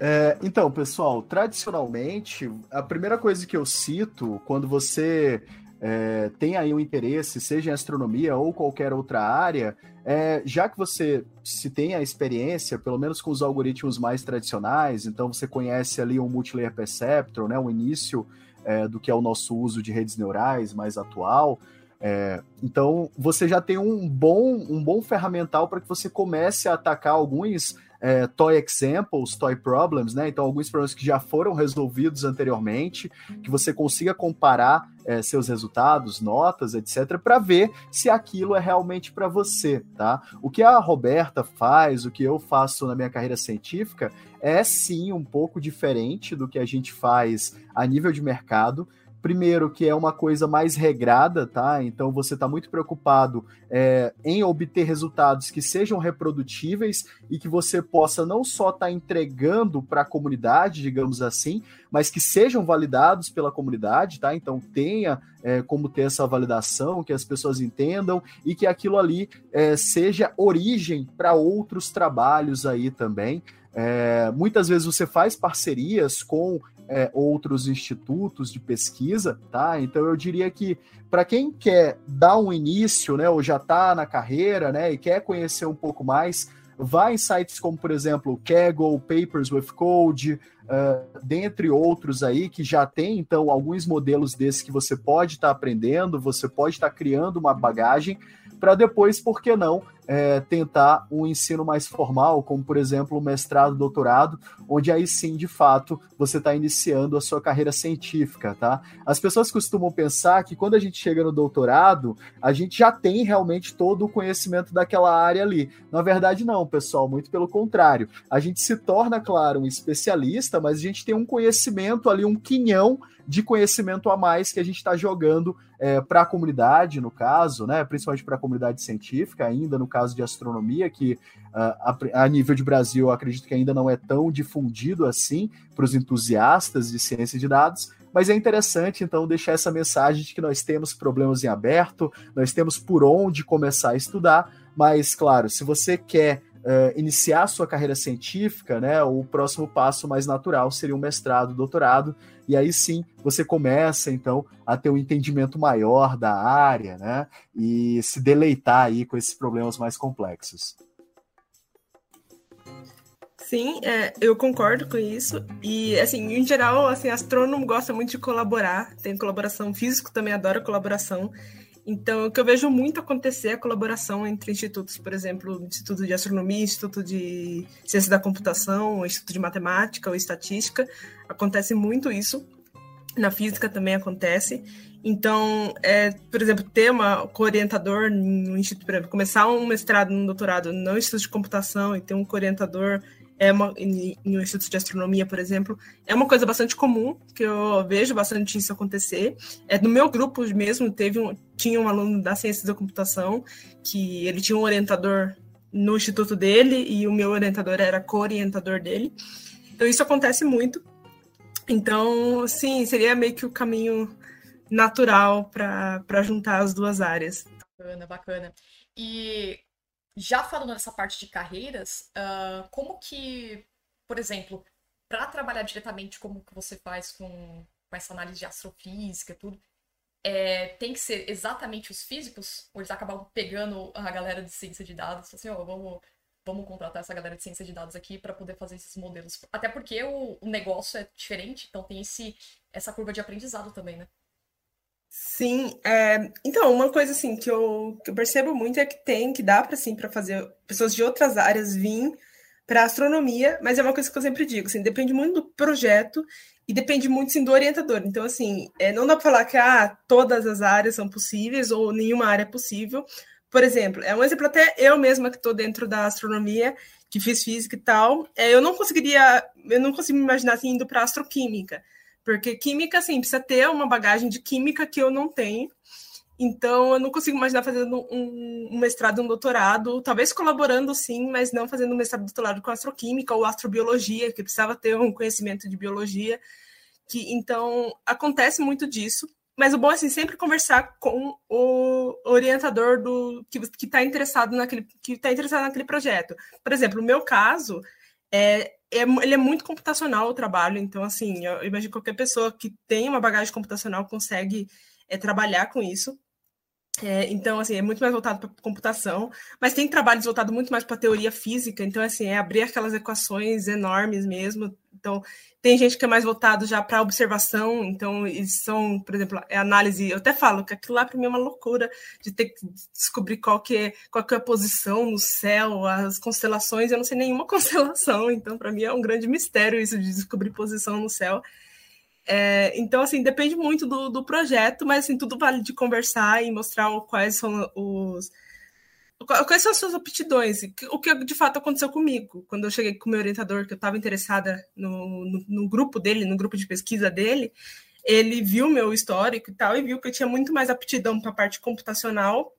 É, então, pessoal, tradicionalmente, a primeira coisa que eu cito quando você é, tem aí um interesse, seja em astronomia ou qualquer outra área, é, já que você se tem a experiência, pelo menos com os algoritmos mais tradicionais, então você conhece ali um multilayer perceptron, né, o início é, do que é o nosso uso de redes neurais mais atual. É, então você já tem um bom, um bom ferramental para que você comece a atacar alguns é, toy examples, toy problems, né? Então, alguns problemas que já foram resolvidos anteriormente, que você consiga comparar é, seus resultados, notas, etc., para ver se aquilo é realmente para você, tá? O que a Roberta faz, o que eu faço na minha carreira científica, é sim um pouco diferente do que a gente faz a nível de mercado. Primeiro, que é uma coisa mais regrada, tá? Então você está muito preocupado é, em obter resultados que sejam reprodutíveis e que você possa não só estar tá entregando para a comunidade, digamos assim, mas que sejam validados pela comunidade, tá? Então tenha é, como ter essa validação, que as pessoas entendam e que aquilo ali é, seja origem para outros trabalhos aí também. É, muitas vezes você faz parcerias com é, outros institutos de pesquisa, tá? Então eu diria que para quem quer dar um início, né, ou já está na carreira, né, e quer conhecer um pouco mais, vá em sites como, por exemplo, Kaggle, Papers with Code, uh, dentre outros aí, que já tem, então, alguns modelos desses que você pode estar tá aprendendo, você pode estar tá criando uma bagagem, para depois, por que não, é, tentar um ensino mais formal, como por exemplo o mestrado, doutorado, onde aí sim, de fato, você está iniciando a sua carreira científica, tá? As pessoas costumam pensar que quando a gente chega no doutorado, a gente já tem realmente todo o conhecimento daquela área ali. Na verdade, não, pessoal, muito pelo contrário. A gente se torna, claro, um especialista, mas a gente tem um conhecimento ali, um quinhão de conhecimento a mais que a gente está jogando é, para a comunidade, no caso, né, principalmente para a comunidade científica, ainda no caso de astronomia, que uh, a, a, nível de Brasil acredito que ainda não é tão difundido assim para os entusiastas de ciência de dados, mas é interessante então deixar essa mensagem de que nós temos problemas em aberto, nós temos por onde começar a estudar, mas claro, se você quer uh, iniciar sua carreira científica, né, o próximo passo mais natural seria um mestrado, doutorado, e aí sim você começa então a ter um entendimento maior da área, né, e se deleitar aí com esses problemas mais complexos. Sim, é, eu concordo com isso. E, assim, em geral, assim, astrônomo gosta muito de colaborar. Tem colaboração físico, também adora colaboração. Então, o que eu vejo muito acontecer é a colaboração entre institutos, por exemplo, Instituto de Astronomia, Instituto de Ciência da Computação, Instituto de Matemática ou Estatística. Acontece muito isso. Na física também acontece. Então, é, por exemplo, ter uma co-orientador no instituto, exemplo, começar um mestrado, um doutorado no Instituto de Computação e ter um co-orientador é uma, em, em um instituto de astronomia, por exemplo, é uma coisa bastante comum, que eu vejo bastante isso acontecer. É, no meu grupo mesmo, teve um, tinha um aluno da ciência da computação, que ele tinha um orientador no instituto dele, e o meu orientador era co-orientador dele. Então, isso acontece muito. Então, sim, seria meio que o caminho natural para juntar as duas áreas. Bacana, bacana. E já falando nessa parte de carreiras, uh, como que, por exemplo, para trabalhar diretamente como que você faz com, com essa análise de astrofísica e tudo, é, tem que ser exatamente os físicos? Ou eles acabam pegando a galera de ciência de dados, assim, ó, oh, vamos, vamos contratar essa galera de ciência de dados aqui para poder fazer esses modelos? Até porque o, o negócio é diferente, então tem esse, essa curva de aprendizado também, né? Sim, é, então, uma coisa assim que eu, que eu percebo muito é que tem, que dá para assim, para fazer pessoas de outras áreas vir para astronomia, mas é uma coisa que eu sempre digo, assim, depende muito do projeto e depende muito sim, do orientador. Então, assim, é, não dá para falar que ah, todas as áreas são possíveis ou nenhuma área é possível. Por exemplo, é um exemplo até eu mesma que estou dentro da astronomia, que fiz física e tal, é, eu não conseguiria, eu não consigo me imaginar assim, indo para astroquímica. Porque química, assim, precisa ter uma bagagem de química que eu não tenho. Então, eu não consigo imaginar fazendo um, um mestrado, um doutorado, talvez colaborando sim, mas não fazendo um mestrado, doutorado com astroquímica ou astrobiologia, que precisava ter um conhecimento de biologia. Que então acontece muito disso. Mas o bom é assim, sempre conversar com o orientador do que está interessado naquele que está interessado naquele projeto. Por exemplo, no meu caso, é, é, ele é muito computacional o trabalho, então, assim, eu imagino que qualquer pessoa que tem uma bagagem computacional consegue é, trabalhar com isso. É, então, assim, é muito mais voltado para computação, mas tem trabalhos voltados muito mais para teoria física, então, assim, é abrir aquelas equações enormes mesmo. Então, tem gente que é mais voltado já para observação, então eles são, por exemplo, é análise. Eu até falo que aquilo lá para mim é uma loucura de ter que descobrir qual que é, qual que é a posição no céu, as constelações. Eu não sei nenhuma constelação, então para mim é um grande mistério isso de descobrir posição no céu. É, então, assim, depende muito do, do projeto, mas assim, tudo vale de conversar e mostrar quais são os Quais são as suas aptidões? O que de fato aconteceu comigo? Quando eu cheguei com o meu orientador, que eu estava interessada no, no, no, grupo dele, no grupo de pesquisa dele, ele viu meu histórico e tal, e viu que eu tinha muito mais aptidão para a parte computacional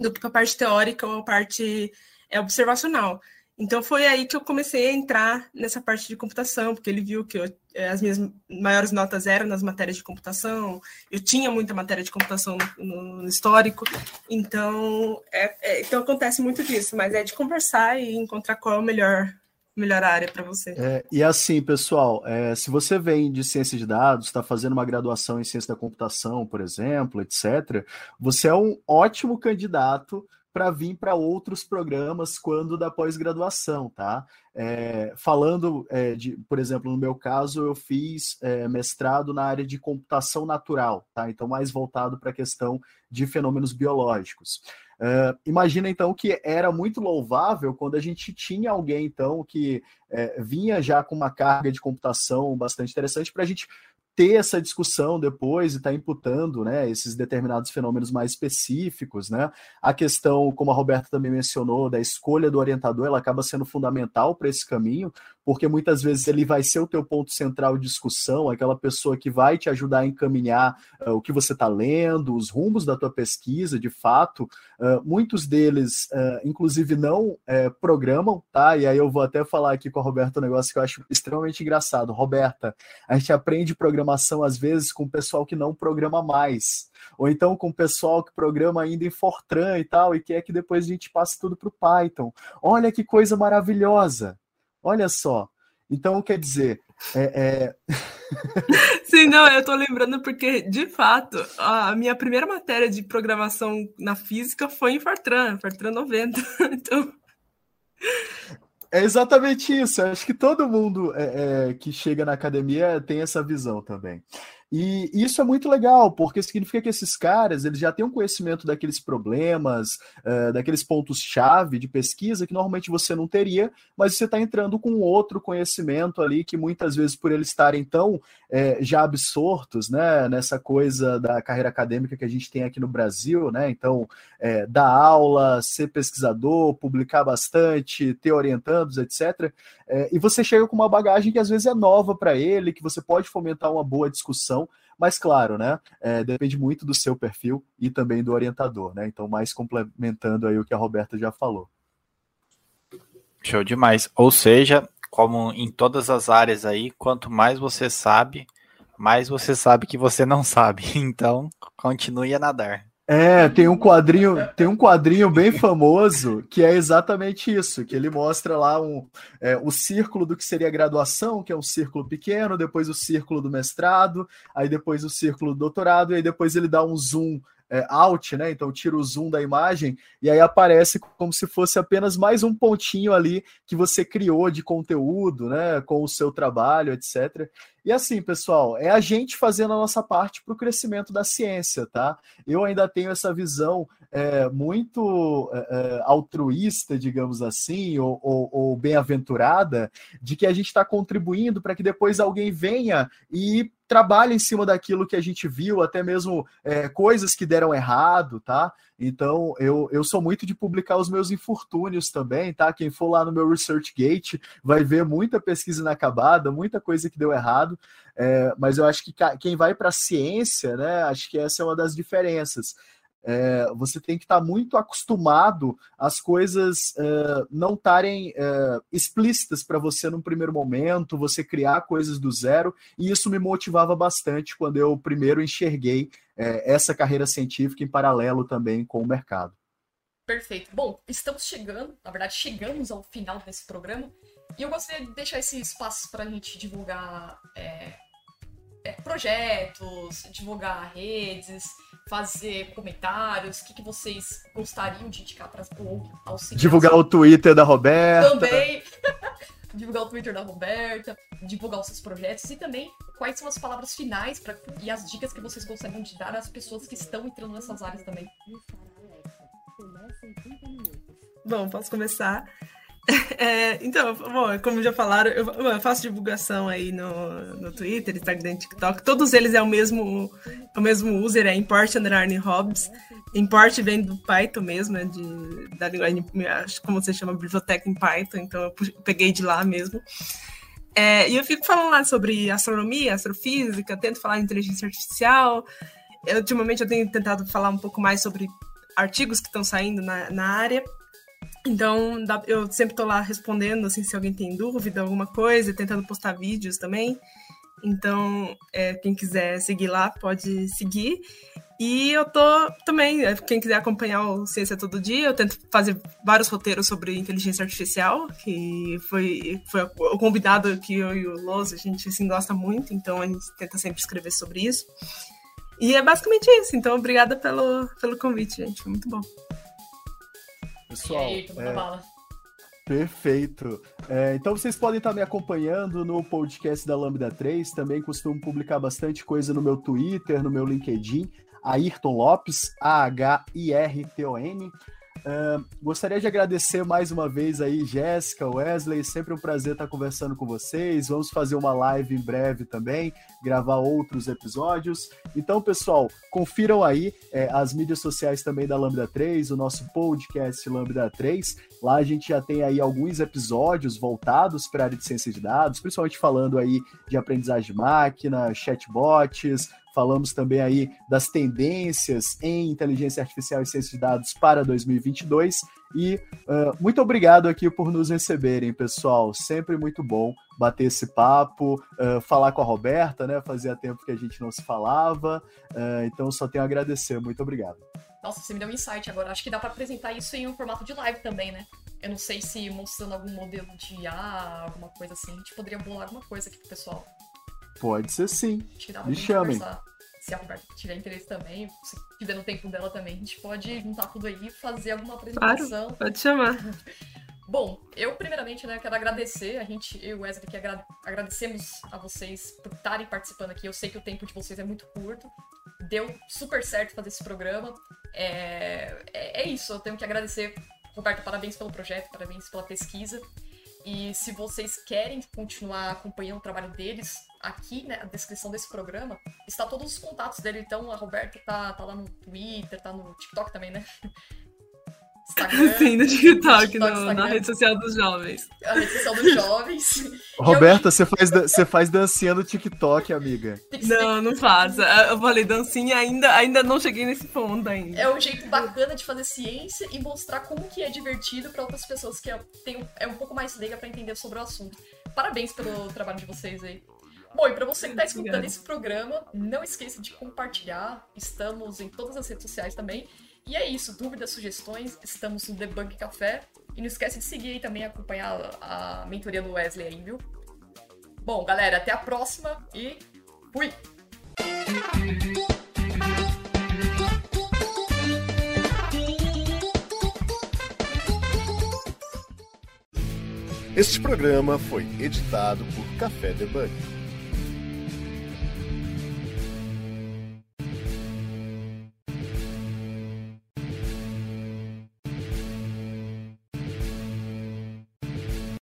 do que para a parte teórica ou a parte é, observacional. Então foi aí que eu comecei a entrar nessa parte de computação, porque ele viu que eu, eh, as minhas maiores notas eram nas matérias de computação, eu tinha muita matéria de computação no, no histórico, então, é, é, então acontece muito disso, mas é de conversar e encontrar qual é o melhor melhor área para você. É, e assim, pessoal, é, se você vem de ciência de dados, está fazendo uma graduação em ciência da computação, por exemplo, etc., você é um ótimo candidato para vir para outros programas quando da pós-graduação, tá? É, falando é, de, por exemplo, no meu caso, eu fiz é, mestrado na área de computação natural, tá? Então, mais voltado para a questão de fenômenos biológicos. Uh, imagina então que era muito louvável quando a gente tinha alguém então que é, vinha já com uma carga de computação bastante interessante para a gente ter essa discussão depois e estar tá imputando né, esses determinados fenômenos mais específicos. Né? A questão, como a Roberta também mencionou, da escolha do orientador, ela acaba sendo fundamental para esse caminho, porque muitas vezes ele vai ser o teu ponto central de discussão, aquela pessoa que vai te ajudar a encaminhar uh, o que você está lendo, os rumos da tua pesquisa, de fato. Uh, muitos deles, uh, inclusive, não programam, tá? E aí eu vou até falar aqui com a Roberta um negócio que eu acho extremamente engraçado. Roberta, a gente aprende programação às vezes com o pessoal que não programa mais. Ou então com o pessoal que programa ainda em Fortran e tal, e quer que depois a gente passe tudo para o Python. Olha que coisa maravilhosa! Olha só. Então, quer dizer. É, é... Sim, não, eu tô lembrando porque, de fato, a minha primeira matéria de programação na física foi em Fortran, Fortran 90. Então. é exatamente isso. Eu acho que todo mundo é, é, que chega na academia tem essa visão também. E isso é muito legal, porque significa que esses caras eles já têm um conhecimento daqueles problemas, uh, daqueles pontos-chave de pesquisa que normalmente você não teria, mas você está entrando com outro conhecimento ali que muitas vezes, por eles estarem tão é, já absortos né, nessa coisa da carreira acadêmica que a gente tem aqui no Brasil, né? Então, é, dar aula, ser pesquisador, publicar bastante, ter orientandos, etc. É, e você chega com uma bagagem que às vezes é nova para ele, que você pode fomentar uma boa discussão, mas claro, né? É, depende muito do seu perfil e também do orientador, né? Então, mais complementando aí o que a Roberta já falou. Show demais. Ou seja, como em todas as áreas aí, quanto mais você sabe, mais você sabe que você não sabe. Então, continue a nadar. É, tem um quadrinho, tem um quadrinho bem famoso que é exatamente isso, que ele mostra lá um, é, o círculo do que seria a graduação, que é um círculo pequeno, depois o círculo do mestrado, aí depois o círculo do doutorado, e aí depois ele dá um zoom é, out, né? Então tira o zoom da imagem e aí aparece como se fosse apenas mais um pontinho ali que você criou de conteúdo, né? Com o seu trabalho, etc. E assim, pessoal, é a gente fazendo a nossa parte para o crescimento da ciência, tá? Eu ainda tenho essa visão é, muito é, é altruísta, digamos assim, ou, ou, ou bem-aventurada, de que a gente está contribuindo para que depois alguém venha e trabalha em cima daquilo que a gente viu, até mesmo é, coisas que deram errado, tá? Então, eu, eu sou muito de publicar os meus infortúnios também, tá? Quem for lá no meu ResearchGate vai ver muita pesquisa inacabada, muita coisa que deu errado, é, mas eu acho que quem vai para a ciência, né? Acho que essa é uma das diferenças. É, você tem que estar tá muito acostumado às coisas é, não estarem é, explícitas para você num primeiro momento, você criar coisas do zero, e isso me motivava bastante quando eu primeiro enxerguei é, essa carreira científica em paralelo também com o mercado. Perfeito. Bom, estamos chegando, na verdade, chegamos ao final desse programa, e eu gostaria de deixar esse espaço para a gente divulgar é, projetos, divulgar redes, fazer comentários, o que, que vocês gostariam de indicar para auxiliar. Divulgar o Twitter da Roberta. Também. divulgar o Twitter da Roberta, divulgar os seus projetos e também quais são as palavras finais pra, e as dicas que vocês gostariam de dar às pessoas que estão entrando nessas áreas também. Bom, posso começar. É, então, bom, como já falaram, eu, eu, faço divulgação aí no, no Twitter, Instagram, TikTok. Todos eles é o mesmo, é o mesmo user, é import underline hobs. Import vem do Python mesmo, é de, da linguagem, como você chama, biblioteca em Python, então eu peguei de lá mesmo. É, e eu fico falando lá sobre astronomia, astrofísica, tento falar de inteligência artificial. Eu, ultimamente eu tenho tentado falar um pouco mais sobre artigos que estão saindo na, na área. Então, eu sempre tô lá respondendo, assim, se alguém tem dúvida, alguma coisa, tentando postar vídeos também. Então, é, quem quiser seguir lá, pode seguir. E eu tô também, é, quem quiser acompanhar o Ciência Todo Dia, eu tento fazer vários roteiros sobre inteligência artificial, que foi, foi o convidado que eu e o Loz, a gente assim, gosta muito, então a gente tenta sempre escrever sobre isso. E é basicamente isso. Então, obrigada pelo, pelo convite, gente. Foi muito bom. Pessoal, aí, é... bala. Perfeito. É, então vocês podem estar me acompanhando no podcast da Lambda 3. Também costumo publicar bastante coisa no meu Twitter, no meu LinkedIn. Ayrton Lopes, A-H-I-R-T-O-N. Uh, gostaria de agradecer mais uma vez aí, Jéssica, Wesley, sempre um prazer estar conversando com vocês. Vamos fazer uma live em breve também, gravar outros episódios. Então, pessoal, confiram aí é, as mídias sociais também da Lambda 3, o nosso podcast Lambda 3. Lá a gente já tem aí alguns episódios voltados para a área de ciência de dados, principalmente falando aí de aprendizagem de máquina, chatbots, Falamos também aí das tendências em inteligência artificial e ciência de dados para 2022. E uh, muito obrigado aqui por nos receberem, pessoal. Sempre muito bom bater esse papo, uh, falar com a Roberta, né? Fazia tempo que a gente não se falava. Uh, então só tenho a agradecer. Muito obrigado. Nossa, você me deu um insight agora. Acho que dá para apresentar isso em um formato de live também, né? Eu não sei se mostrando algum modelo de IA, alguma coisa assim. A gente poderia bolar alguma coisa aqui pro pessoal. Pode ser sim. Me chamem. Se a Roberta tiver interesse também, se tiver no tempo dela também, a gente pode juntar tudo aí e fazer alguma apresentação. Claro, pode chamar. Bom, eu primeiramente né, quero agradecer, a gente, eu e o Wesley, que agra agradecemos a vocês por estarem participando aqui. Eu sei que o tempo de vocês é muito curto. Deu super certo fazer esse programa. É, é, é isso, eu tenho que agradecer. Roberto, parabéns pelo projeto, parabéns pela pesquisa. E se vocês querem continuar acompanhando o trabalho deles, aqui, né, a descrição desse programa, está todos os contatos dele. Então, a Roberta tá, tá lá no Twitter, tá no TikTok também, né? Instagram, Sim, no TikTok, TikTok no, na rede social dos jovens. A rede social dos jovens. Roberta, eu... você faz, você faz dancinha no TikTok, amiga. Não, não faço. Eu falei dancinha, ainda, ainda não cheguei nesse ponto ainda. É um jeito bacana de fazer ciência e mostrar como que é divertido para outras pessoas que é, tem, é um pouco mais leiga para entender sobre o assunto. Parabéns pelo trabalho de vocês aí. Bom, e para você que está escutando Obrigada. esse programa, não esqueça de compartilhar. Estamos em todas as redes sociais também. E é isso, dúvidas, sugestões, estamos no Debug Café. E não esquece de seguir aí também, acompanhar a mentoria do Wesley aí, viu? Bom, galera, até a próxima e fui! Este programa foi editado por Café Debug.